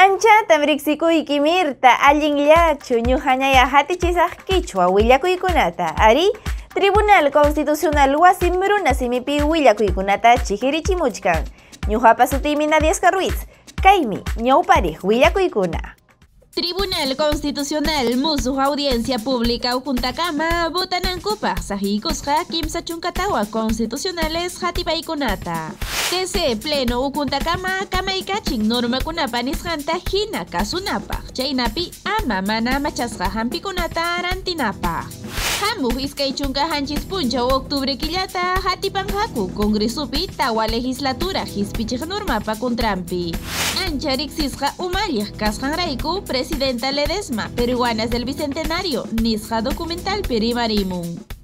Anchatam riqsikuykimirta allinllachu ñuqañaya hatichisaq kichwa willakuykunata ari Tribunal Constitucional wasi runa simipi willakuykunata chihirichimuchkan ñuqapa sutimi Nadiesca Ruiz kaymi ñawpariq willakuykuna Tribunal Constitucional musuq audiencia pública ukuntakama botanankupaq sahikusqa kimsa chunkatawa constitucionales hatipaykunata. TC Pleno ukuntakama kamaykachin normakunapa nisqanta hina kasunapaq chaynapi ama mana machasqa hampikunata rantinapaq. Hamuq iskay chunka hanchis punchaw octubre killata hatipanqaku Congresupi tawa legislatura hispichiq normapa kuntrampi. Ancha riqsisqa umalliq kasqanrayku Presidenta Ledesma, Peruanas del Bicentenario, Nisja Documental Perimarimun.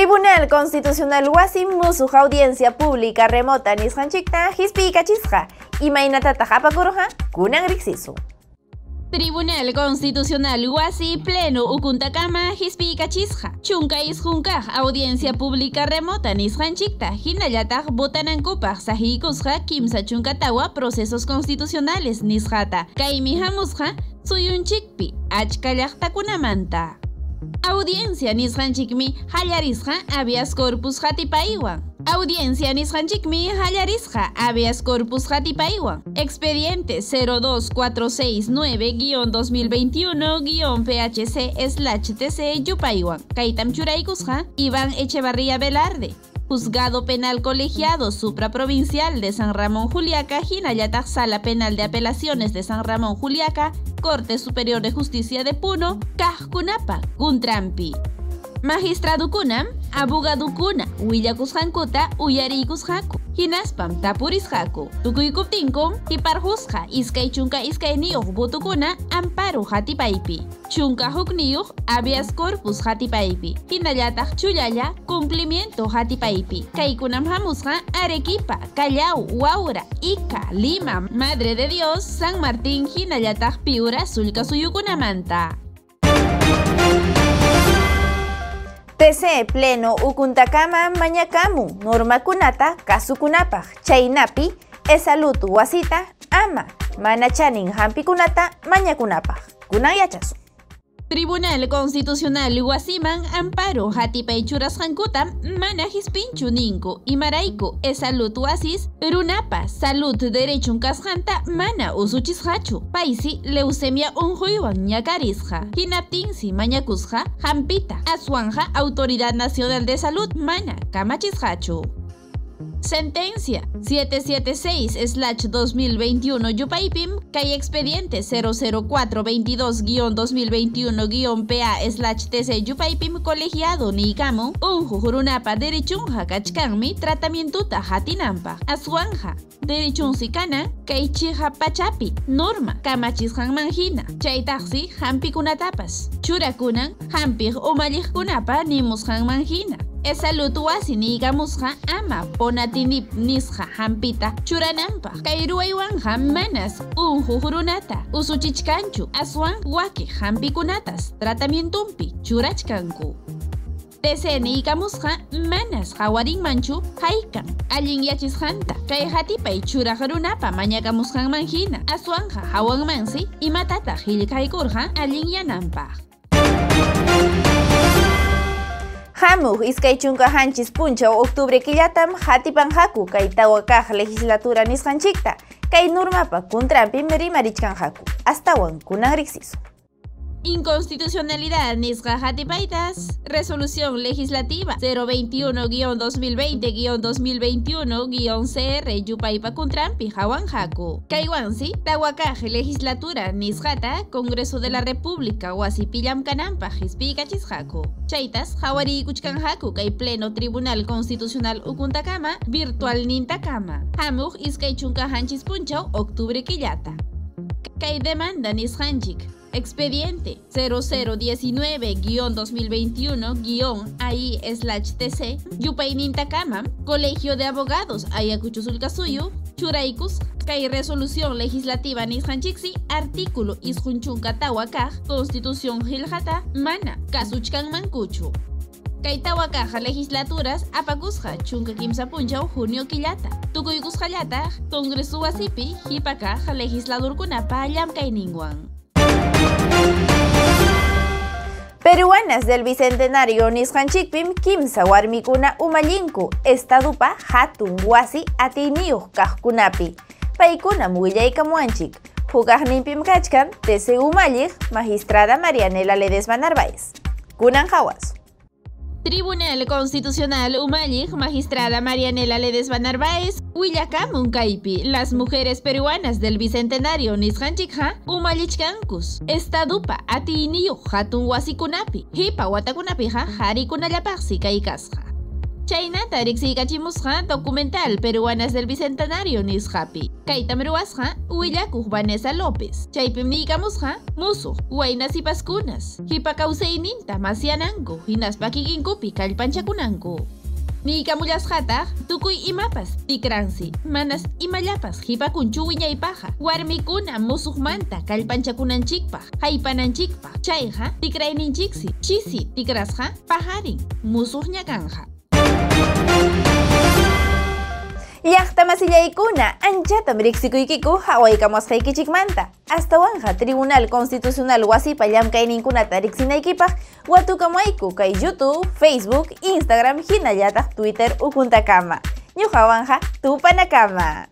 Tribunal Constitucional Wasim musuq audiencia pública remota nisqanchikta hispi kachisqa imaynatata hapakuruqa kunan riqsisu. Tribunal Constitucional Huasi Pleno Ukuntakama Hispi Kachisja. Chunka Isjunkaj Audiencia Pública Remota Nisjanchikta Hinayatag Botanankupaj Sahikusja Kimsa Chunkatawa Procesos Constitucionales Nisjata. Kaimi Hamusja Suyunchikpi Achkallaqtakunamanta Audiencia nisqanchikmi hallarisqa habeas corpus hatipaywan. Audiencia nisqanchikmi hallarisqa habeas corpus hatipaywan. Expediente 02461-2021-PHC-TC yupaywan. Kaytam churaykusqa Iván Echevarría Velarde. Juzgado Penal Colegiado Supraprovincial de San Ramón Juliaca, Jinayatag Sala Penal de Apelaciones de San Ramón Juliaca, Corte Superior de Justicia de Puno, Cajcunapa, Guntrampi. Magistrado kunam, abogado kuna, willakusqankuta uyarikusqaku. Hinaspam tapurisqaku. Tukuykuptinkum hiparhusqa iskay chunka iskayniyuq butukuna amparo hatipaypi. Chunka hukniyuq habeas corpus hatipaypi. Hinallataq chullalla cumplimiento hatipaypi. Kaykunam hamusqa Arequipa, Callao, Huaura, Ica, Lima, Madre de Dios, San Martín hinallataq Piura sulka suyukunamanta. TC Pleno Ukuntakama Mañakamu Normakunata Kasukunapaj Chaynapi Esalud Wasita Ama Manachanin Hampikunata Mañakunapaj Kunan yachasu Tribunal Constitucional Guasiman Amparo Hatipay Churasjankuta Mana Hispinchu Ninku Imaraiku Esalud Wasis Runapa Salud Derechun Kasjanta Mana Usuchishachu Paisi Leucemia Unjuiwan Ñakarisja Hinaptinsi Mañakusja Jampita Aswanja Autoridad Nacional de Salud Mana Kamachishachu Sentencia 776-2021 Yupaipim, Kay Expediente 00422-2021-PA-TC Yupaipim Colegiado Nikamu, Unju Jurunapa Derechunja Kachkanmi, Tratamientuta Hatinampa, Aswanja, Derechun Sikana, Kay Chija Pachapi, Norma, Kamachisjan Manjina, Chaitaxi, Hampi Kunatapas, Churakunan, Hampir Umalich Kunapa, Nimusjan Manjina. Esalud wasi nigamusqa ama ponatinip nisqa hampita. Churananpaq kay ruwaywanqa manas unju hurunata usuchichkanchu aswan waki hampikunatas tratamientumpi churachkanku. TC nigamusqa manas hawarinmanchu haykan allin yachisqanta kay hatipay churaq runapa mañakamusqanmanhina aswanja hawanmansi imatataq qillqaykurqa allin yananpaq Hamuq iskay chunka hanchis punchaw octubre killatam hatipanqaku kay tawakaq legislatura nisqanchikta kay normapa kuntrampi rimarichkanqaku astawan kunan riqsisu. Inconstitucionalidad Nisga Hatipaitas. Resolución Legislativa 021-2020-2021-CR Yupaipa Kuntrampi Hawan Haku. Kaiwansi, Tawakaje Legislatura Nisgata, Congreso de la República Huasipillam Kanampa Hispika Chishaku. Chaitas, Hawari Kuchkan Haku, Kai Pleno Tribunal Constitucional Ukuntakama, Virtual Nintakama. Hamuk Iskay Chunka Hanchis Punchau, Octubre Quillata. Kai demanda Nishanchik. Expediente 0019-2021-AI-TC Yupainintakama Colegio de Abogados Ayacuchuzulcasuyu Churaikus Kay Resolución Legislativa Nishanchiksi Artículo Isjunchunkatawakaj Constitución Hiljata Mana Kasuchkan Mancuchu caja legislaturas apagusja chunka kimsa punchaw junio quillata. Tukuykusqallata Congreso wasipi hipa caja legislador kunapa llamkayninwan. Peruanas del Bicentenario Nisqanchikpim kimsa warmikuna umalinku estadupa hatun wasi atiniyuq kaqkunapi. Paykuna muillaykamuanchik. Hukaqninpim kachkan tese umalliq magistrada Marianela Ledesma Narváez. Kunan hawas. Tribunal Constitucional Umallik, magistrada Marianela Ledesma Narváez, Huillacam Uncaipi, las mujeres peruanas del Bicentenario Nishanchikha, Umalichkankus, Estadupa, Atiniyu, Hatun Wasikunapi, Hipa Watakunapiha, Harikunayapasi Kaikasha. Riqsiykachimusqa documental peruanas del bicentenario nisqapi. Kaytam ruwasqa Huillakuq Vanessa López. Chaypim niykamusqa musuq wayna sipaskunas. Hipa kawsayninta masyananku hinaspa kikinkupi kallpanchakunanku. Niykamullasqataq tukuy imapas tikransi manas imallapas hipakunchu wiñaypaqa warmikuna musuqmanta kallpanchakunanchikpaq haypananchikpaq chayqa tikrayninchiksi chisi tikrasqa paharin musuqña kanja Llaqta masillaykuna anchatam riqsikuykiku hawaykamusqaykichikmanta. Astawanja Tribunal Constitucional wasipa llamkayninkunata riqsinaykipaq watukamayku kay YouTube, Facebook, Instagram hinallataq Twitter ukuntakama. Ñuqawanqa tupanakama.